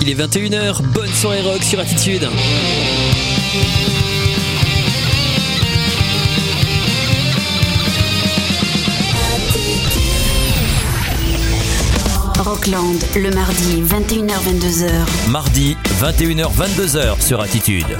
il est 21h, bonne soirée rock sur Attitude. Rockland, le mardi 21h-22h. Mardi 21h-22h sur Attitude.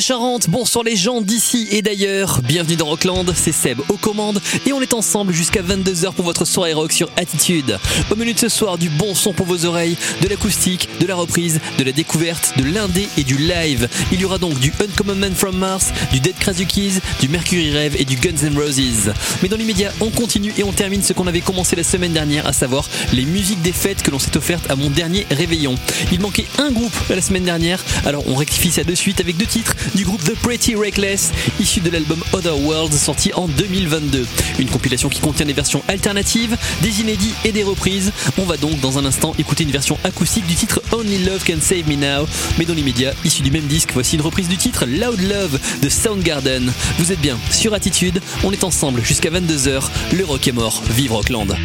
Charente, bonsoir les gens d'ici et d'ailleurs. Bienvenue dans Rockland, c'est Seb aux commandes et on est ensemble jusqu'à 22h pour votre soirée rock sur Attitude. Au menu de ce soir, du bon son pour vos oreilles, de l'acoustique, de la reprise, de la découverte, de l'indé et du live. Il y aura donc du Uncommon Man from Mars, du Dead Krasukis, du Mercury Rev et du Guns N' Roses. Mais dans l'immédiat, on continue et on termine ce qu'on avait commencé la semaine dernière, à savoir les musiques des fêtes que l'on s'est offertes à mon dernier réveillon. Il manquait un groupe la semaine dernière, alors on rectifie ça de suite avec deux titres du groupe The Pretty Reckless, issu de l'album Other Worlds sorti en 2022. Une compilation qui contient des versions alternatives, des inédits et des reprises. On va donc dans un instant écouter une version acoustique du titre Only Love Can Save Me Now, mais dans l'immédiat, issu du même disque, voici une reprise du titre Loud Love de Soundgarden. Vous êtes bien sur Attitude, on est ensemble jusqu'à 22h, le rock est mort, vive Rockland.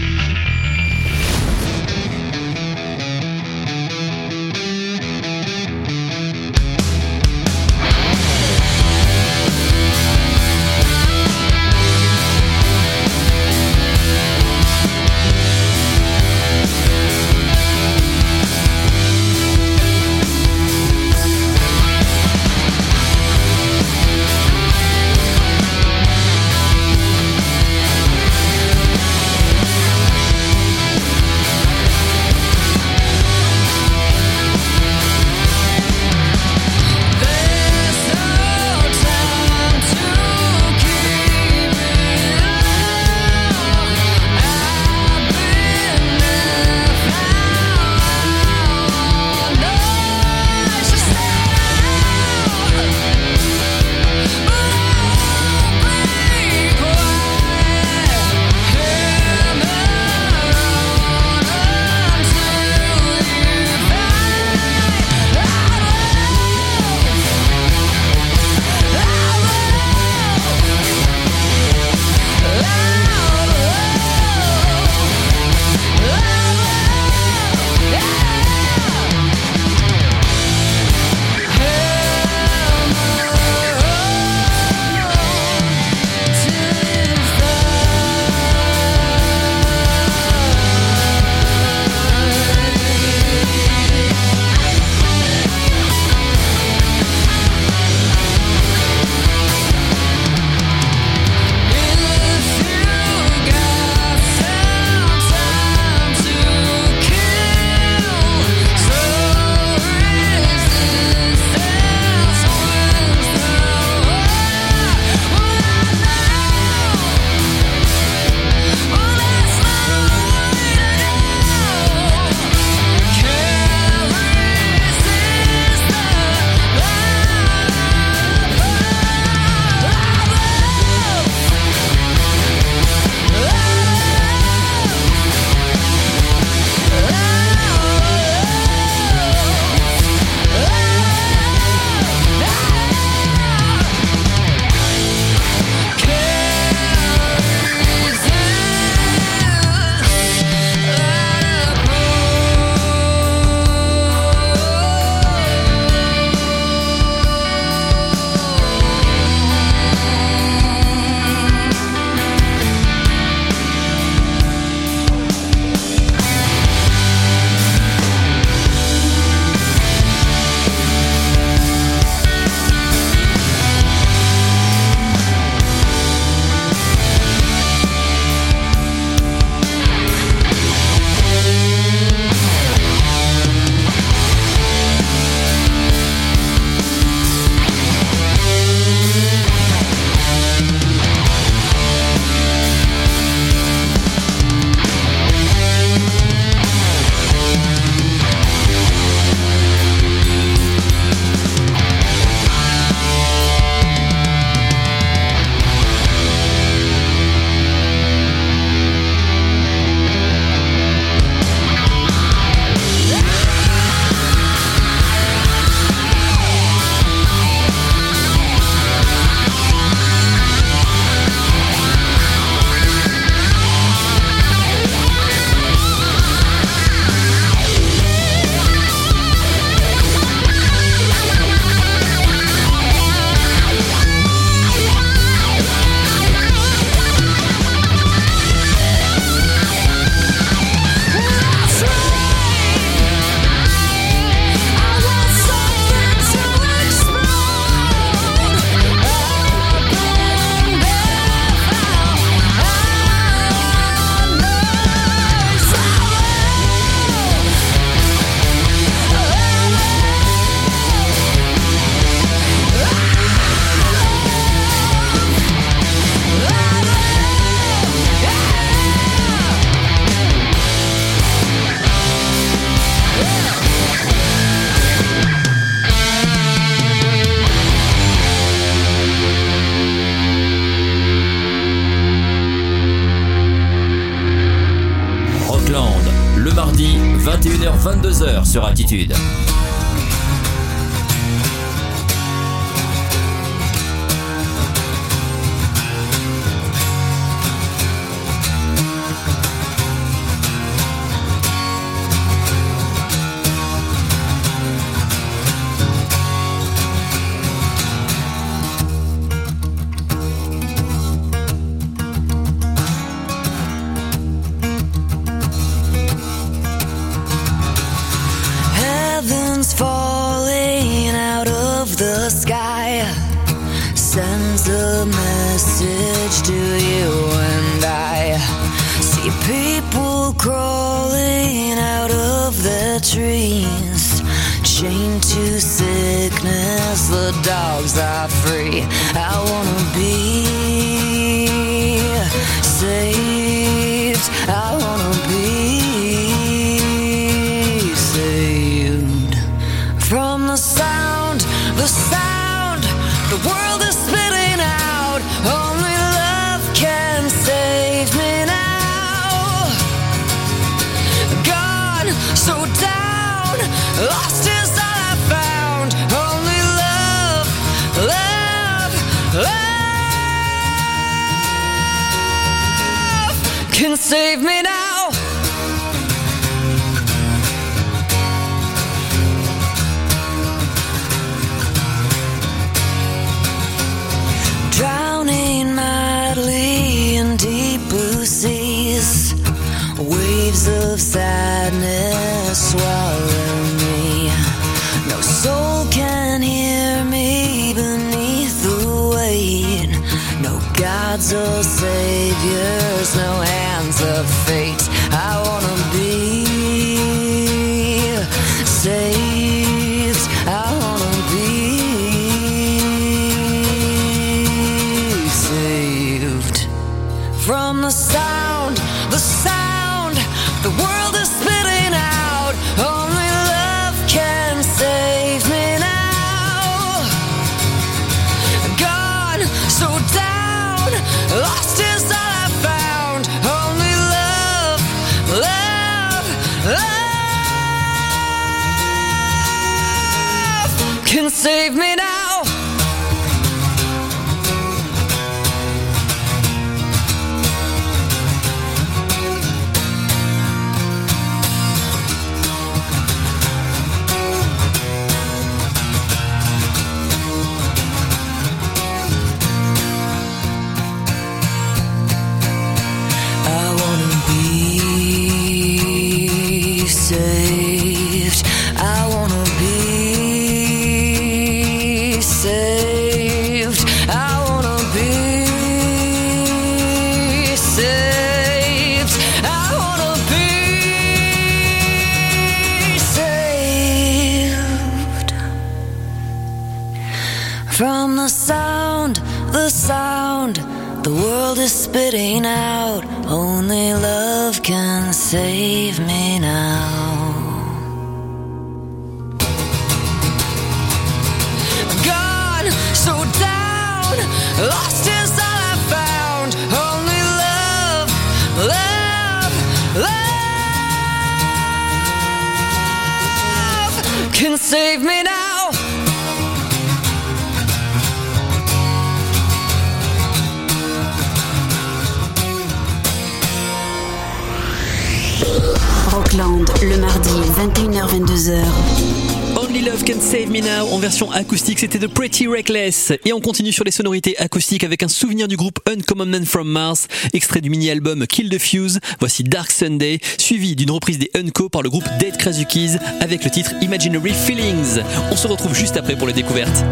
acoustique, c'était The Pretty Reckless. Et on continue sur les sonorités acoustiques avec un souvenir du groupe Uncommon Man from Mars, extrait du mini-album Kill the Fuse. Voici Dark Sunday, suivi d'une reprise des Unco par le groupe Dead Krasukis avec le titre Imaginary Feelings. On se retrouve juste après pour les découvertes.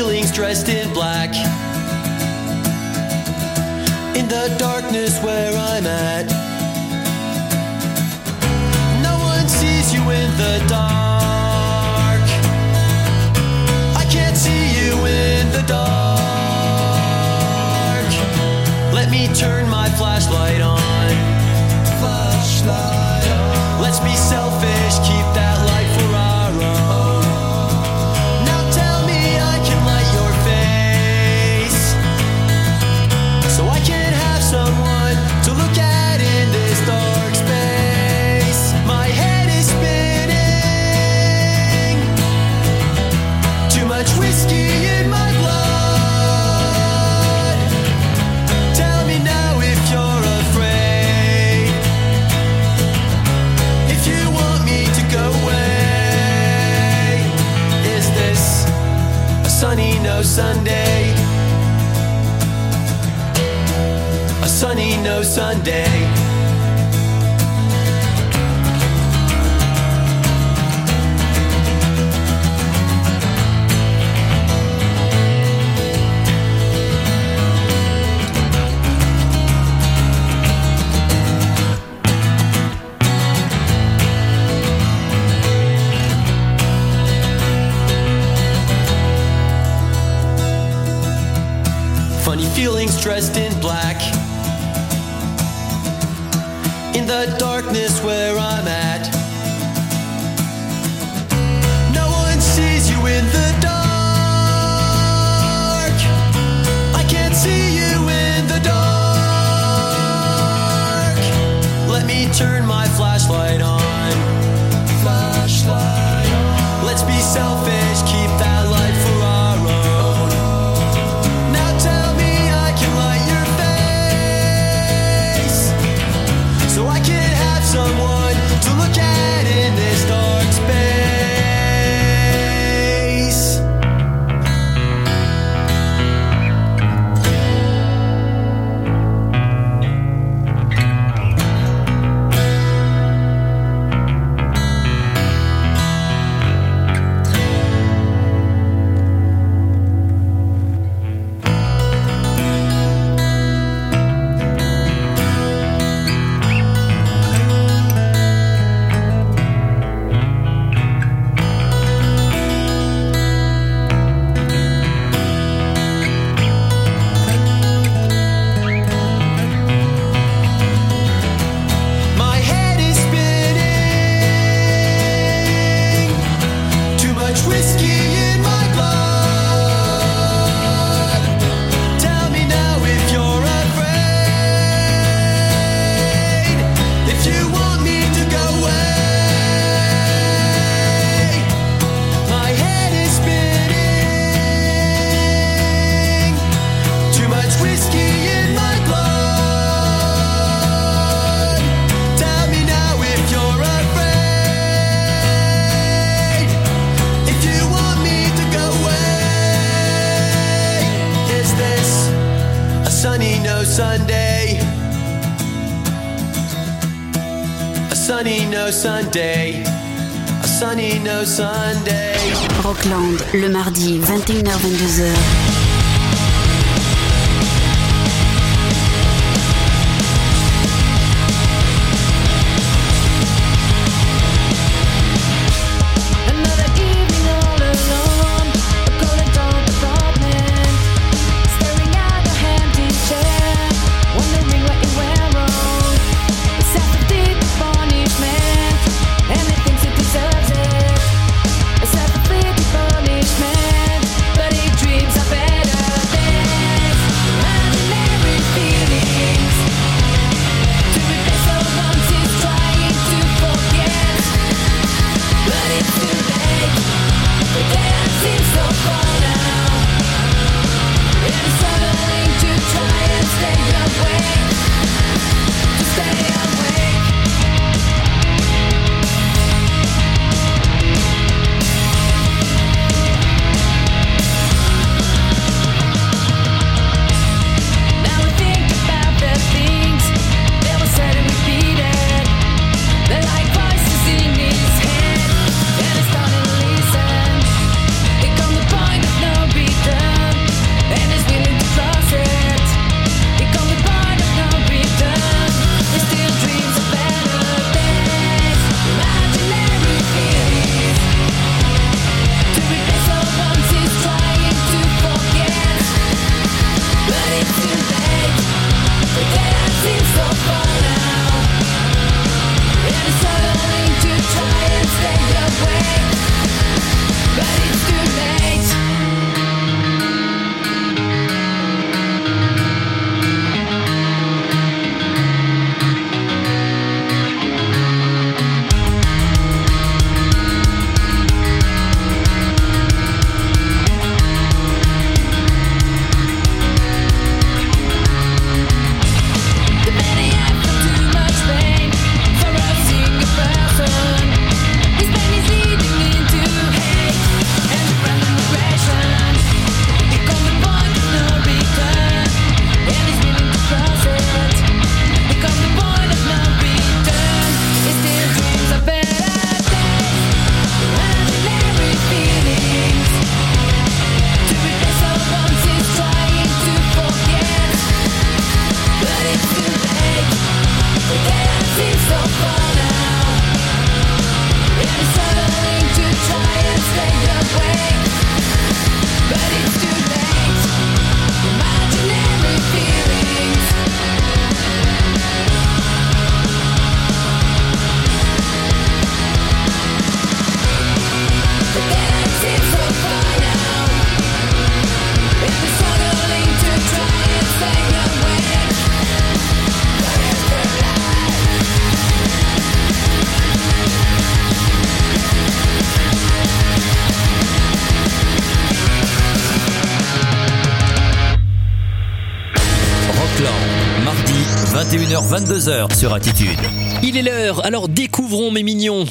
ceilings dressed in black. In the darkness where I'm at, no one sees you in the dark. I can't see you in the dark. Let me turn my flashlight on. Flashlight on. Let's be selfish, keep that. Sunday. A sunny no Sunday. feelings dressed in black. In the darkness where I'm at. no Sunday. Sunny no Sunday. Rockland, le mardi, 21h-22h. Il est l'heure, alors découvrons mes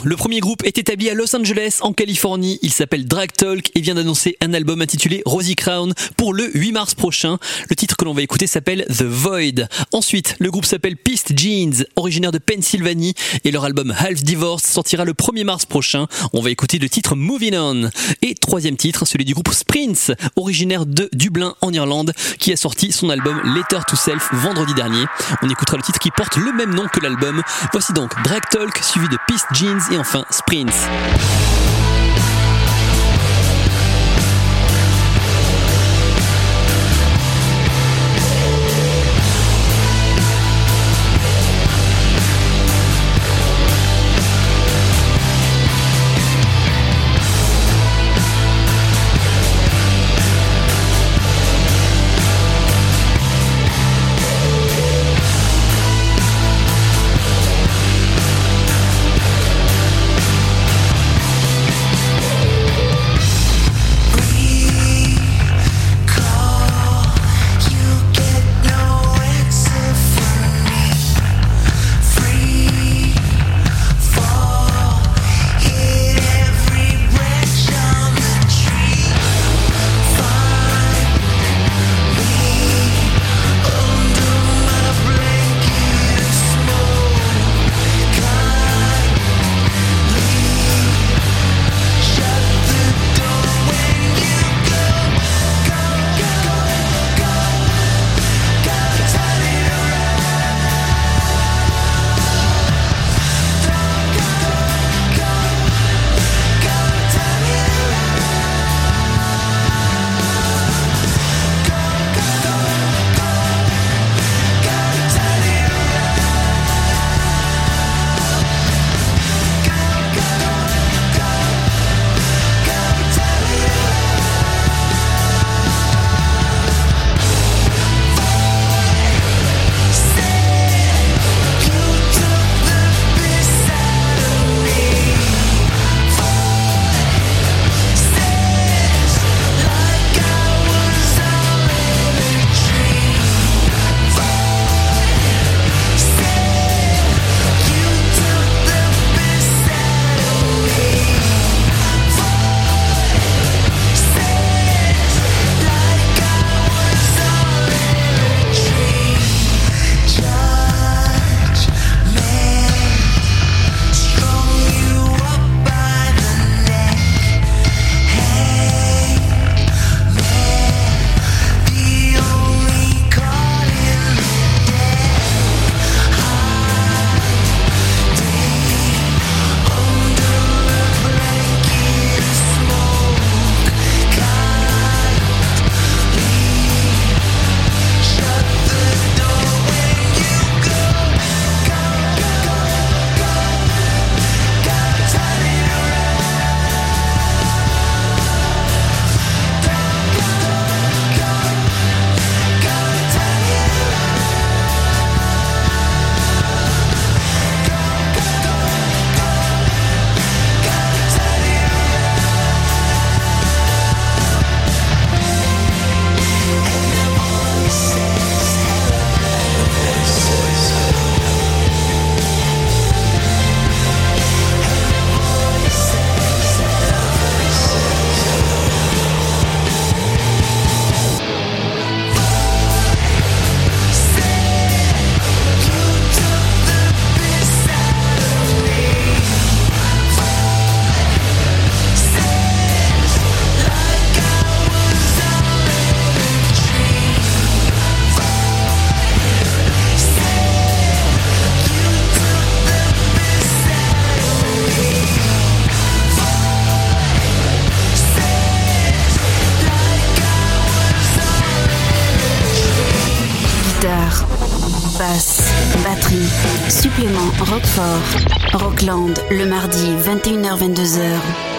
Le premier groupe est établi à Los Angeles, en Californie. Il s'appelle Drag Talk et vient d'annoncer un album intitulé Rosie Crown pour le 8 mars prochain. Le titre que l'on va écouter s'appelle The Void. Ensuite, le groupe s'appelle Piste Jeans, originaire de Pennsylvanie, et leur album Half Divorce sortira le 1er mars prochain. On va écouter le titre Moving On. Et troisième titre, celui du groupe Sprints, originaire de Dublin en Irlande, qui a sorti son album Letter to Self vendredi dernier. On écoutera le titre qui porte le même nom que l'album. Voici donc Drag Talk, suivi de Piste Jeans et enfin Sprints. Rockland, le mardi 21h-22h.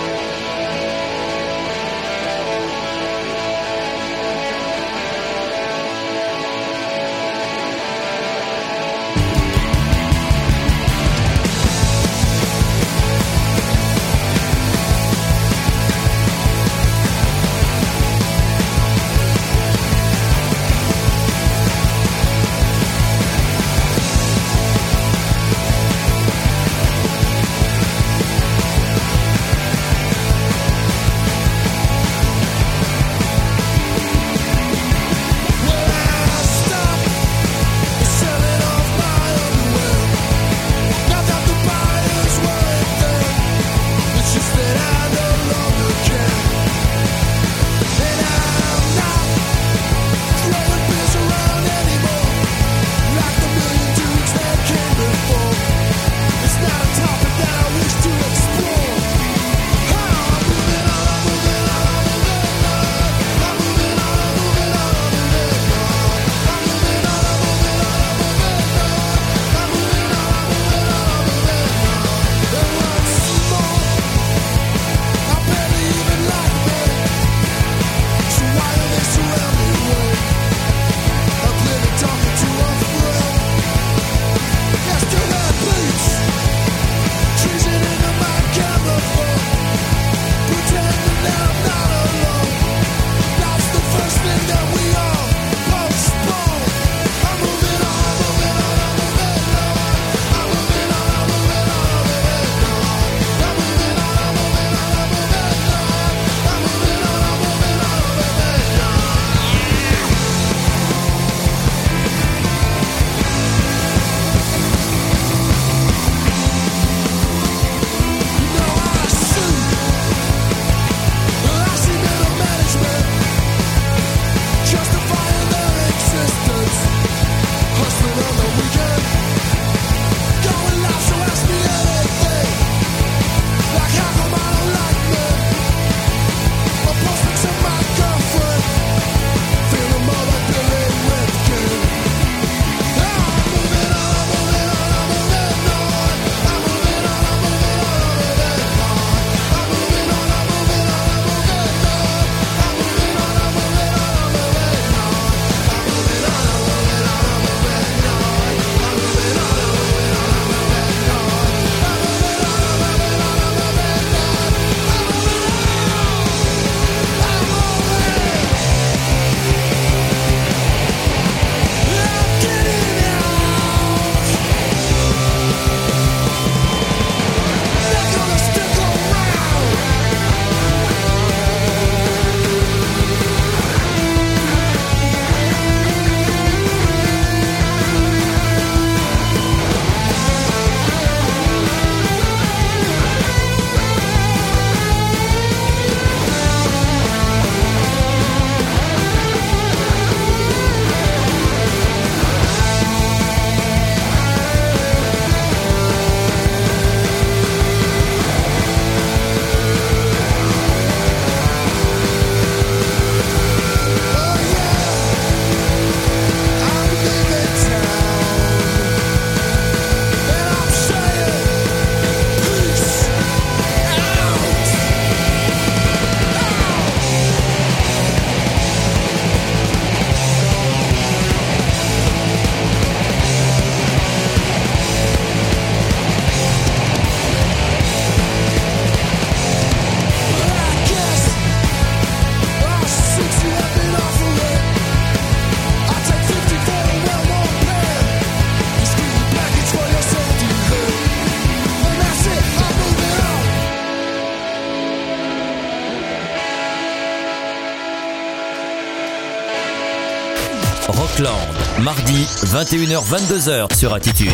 21h-22h sur Attitude.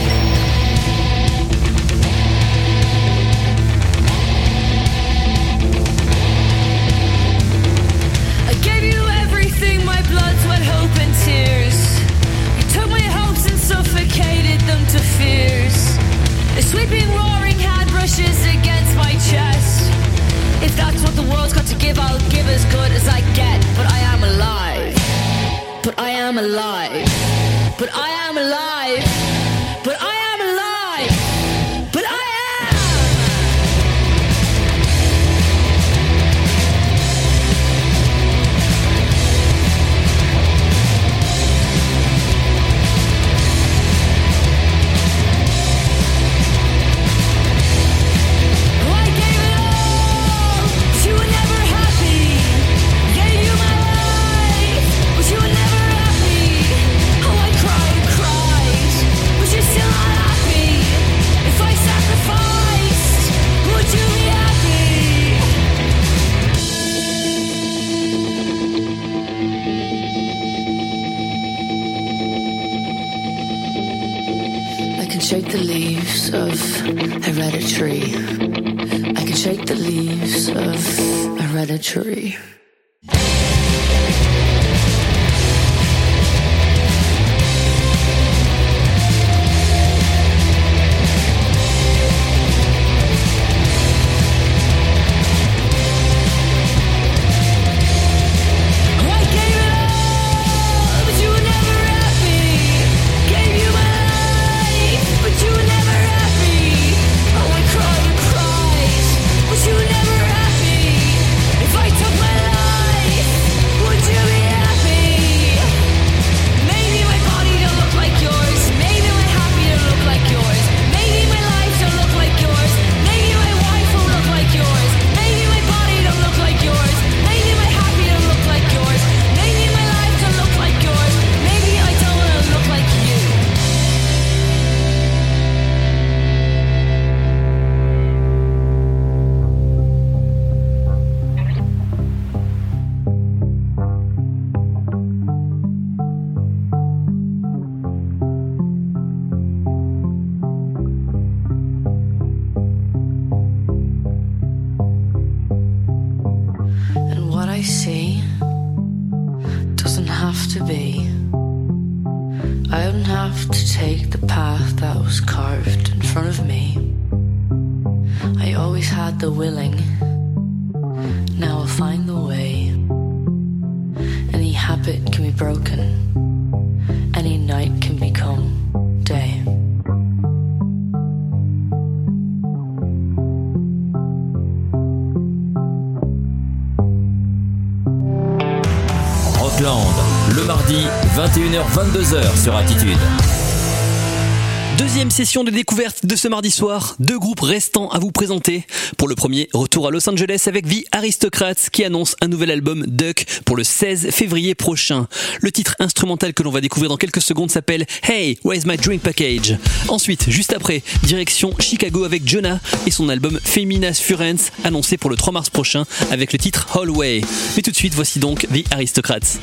Of I see doesn't have to be. I don't have to take the path that was carved in front of me. I always had the willing. Now I'll find the way. Any habit can be broken. Any night can become day. 21h-22h sur Attitude. Deuxième session de découverte de ce mardi soir, deux groupes restants à vous présenter. Pour le premier, retour à Los Angeles avec The Aristocrats qui annonce un nouvel album Duck pour le 16 février prochain. Le titre instrumental que l'on va découvrir dans quelques secondes s'appelle Hey, Where's My Drink Package? Ensuite, juste après, direction Chicago avec Jonah et son album Feminas Furens annoncé pour le 3 mars prochain avec le titre Hallway. Mais tout de suite, voici donc The Aristocrats.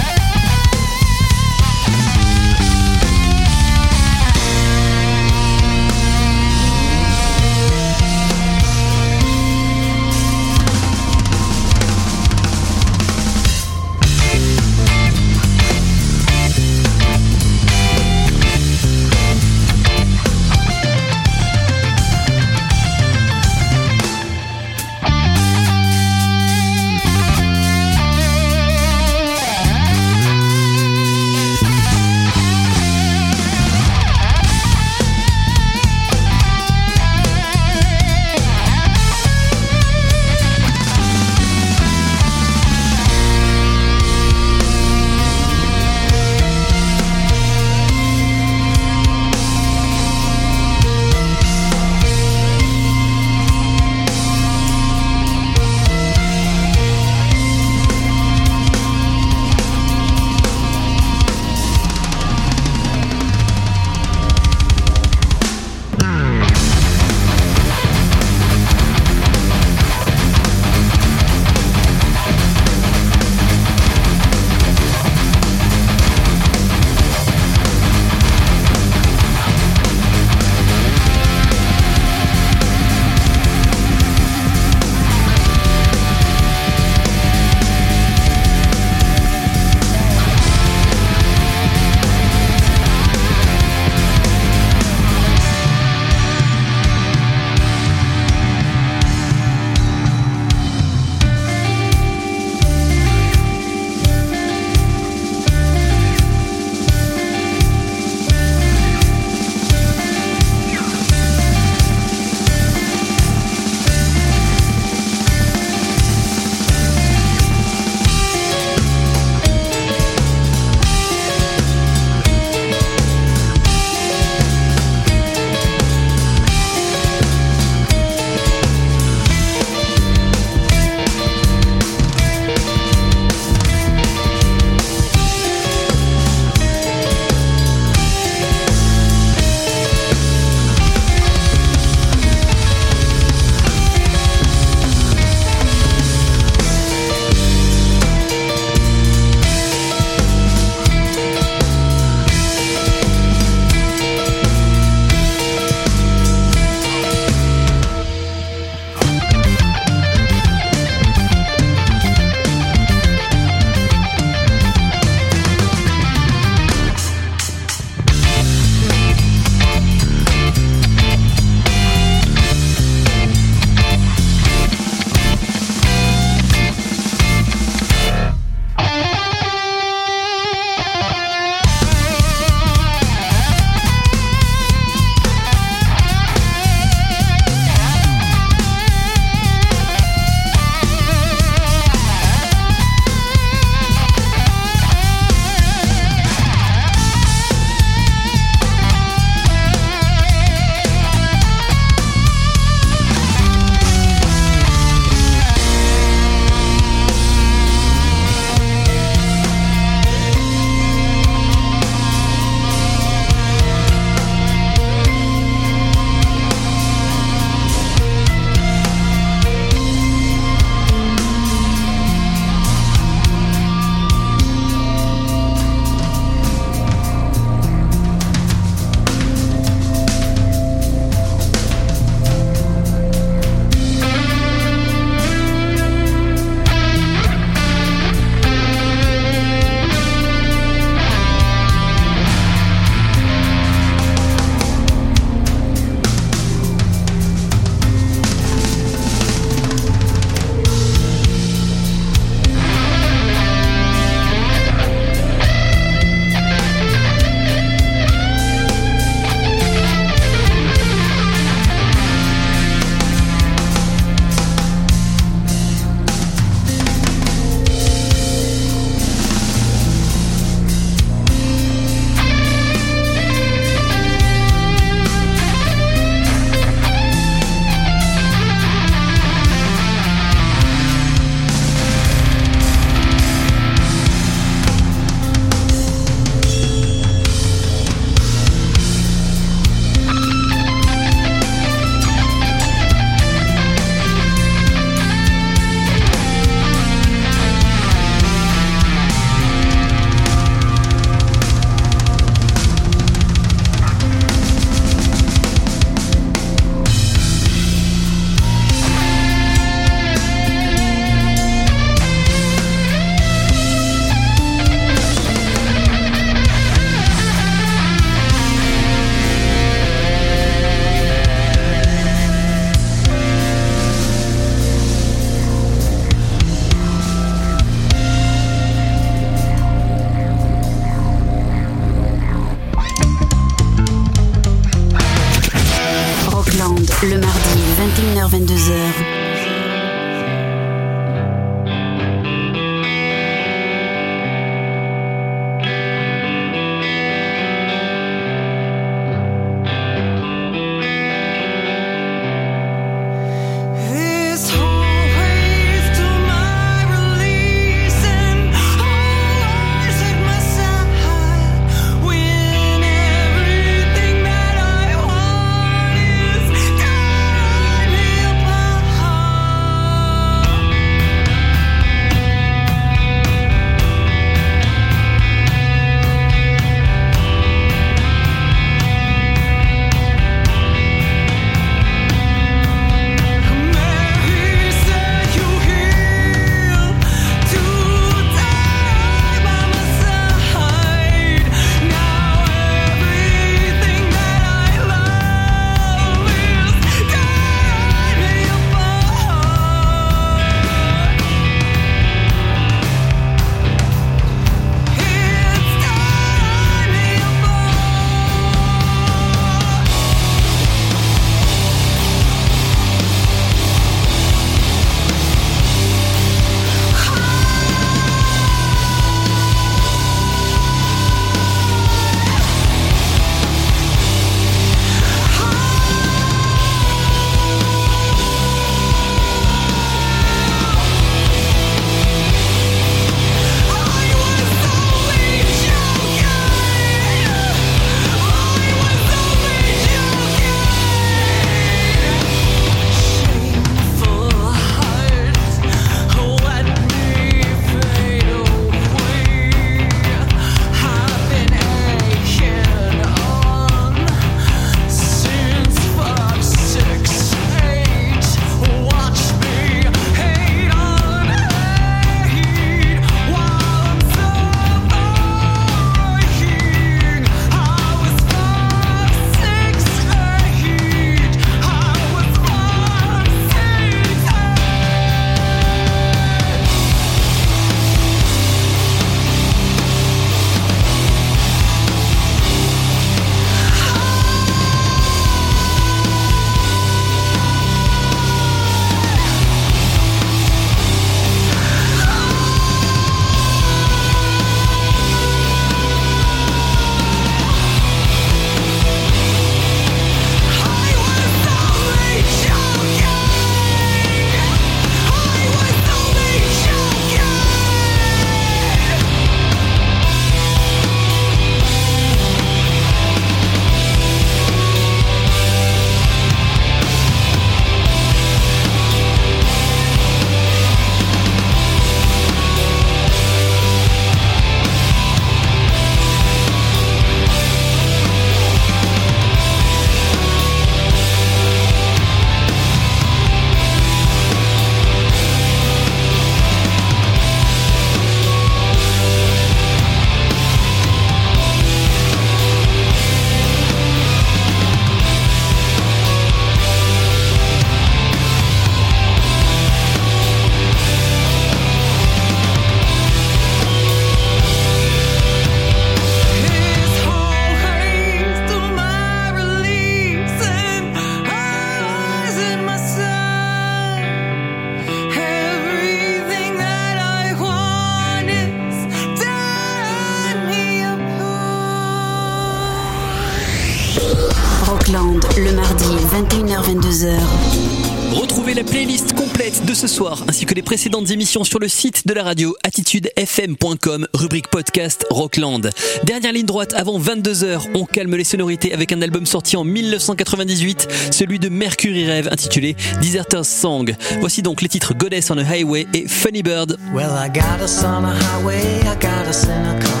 Que les précédentes émissions sur le site de la radio attitudefm.com, rubrique podcast Rockland. Dernière ligne droite avant 22h, on calme les sonorités avec un album sorti en 1998, celui de Mercury Rêve intitulé Deserter's Song. Voici donc les titres Goddess on a Highway et Funny Bird. Well, I got us on a highway, I got us in a car.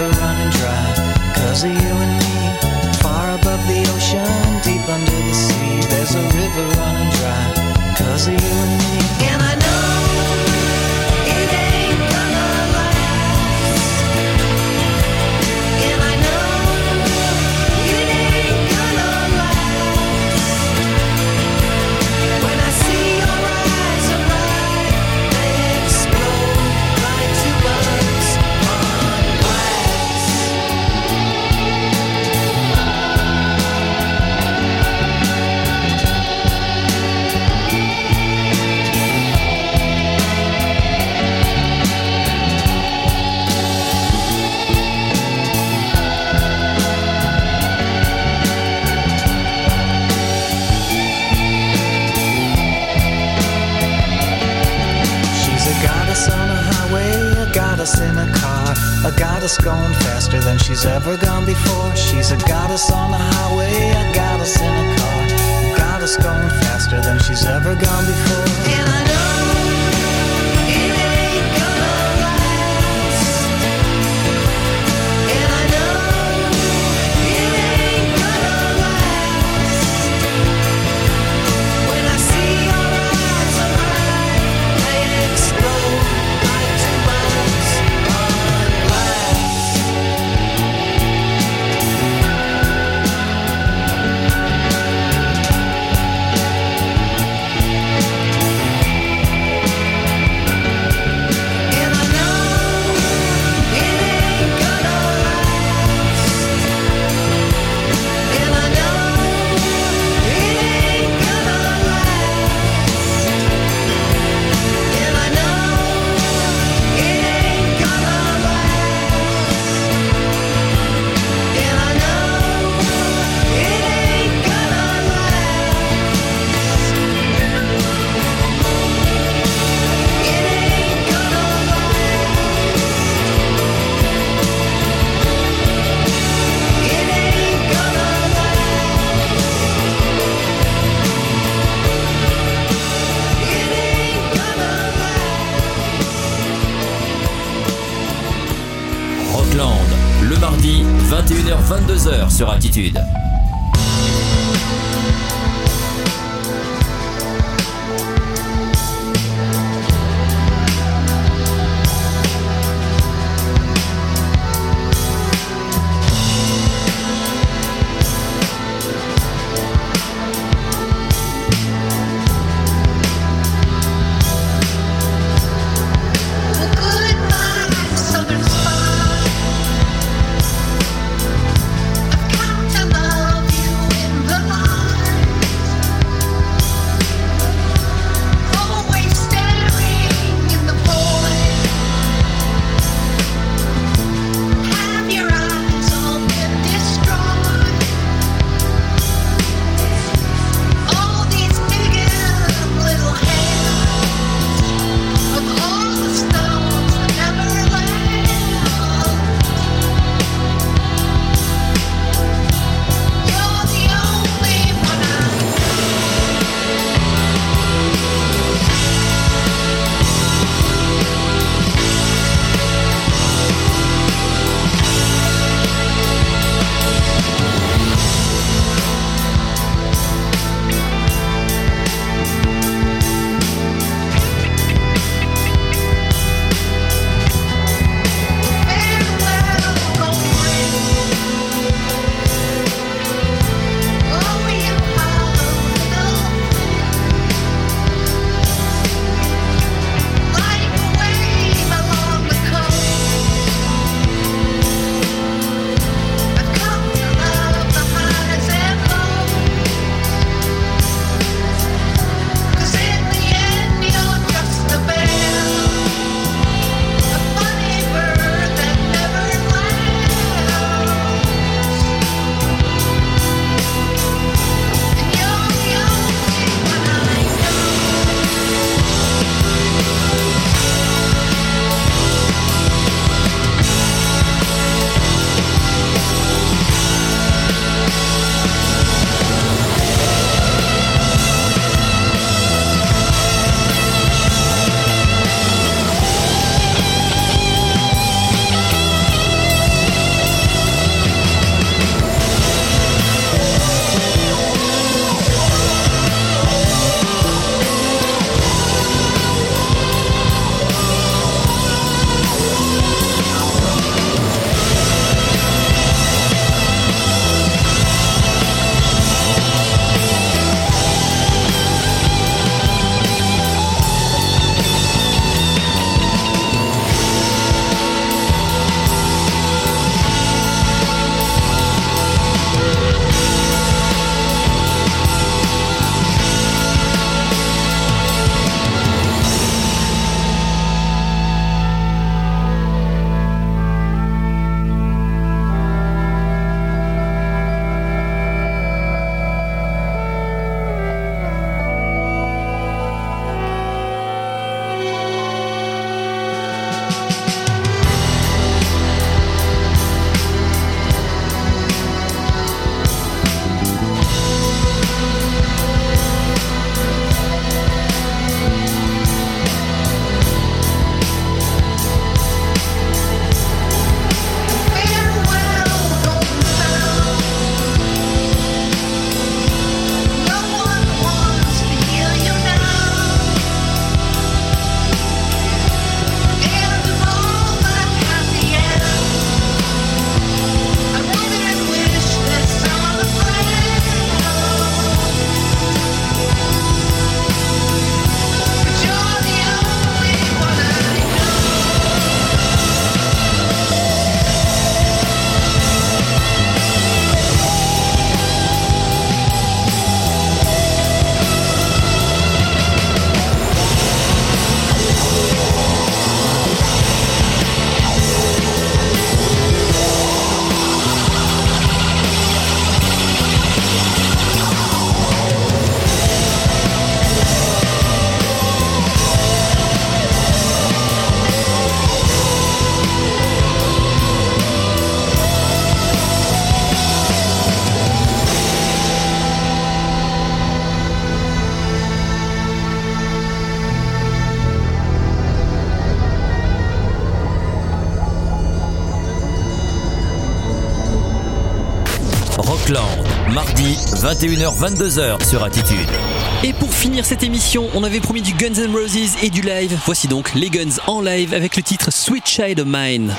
River running dry. Cause of you and me. Far above the ocean, deep under the sea. There's a river running dry. Cause of you and me. And I know a goddess going faster than she's ever gone before. She's a goddess on the highway, a goddess in a car, a goddess going faster than she's ever gone before. And I know Rockland, mardi 21h-22h sur Attitude. Et pour finir cette émission, on avait promis du Guns N' Roses et du live. Voici donc les Guns en live avec le titre Sweet Child of Mine.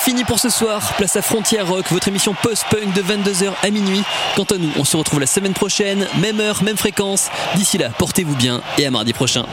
Fini pour ce soir. Place à Frontière Rock, votre émission post-punk de 22h à minuit. Quant à nous, on se retrouve la semaine prochaine, même heure, même fréquence. D'ici là, portez-vous bien et à mardi prochain.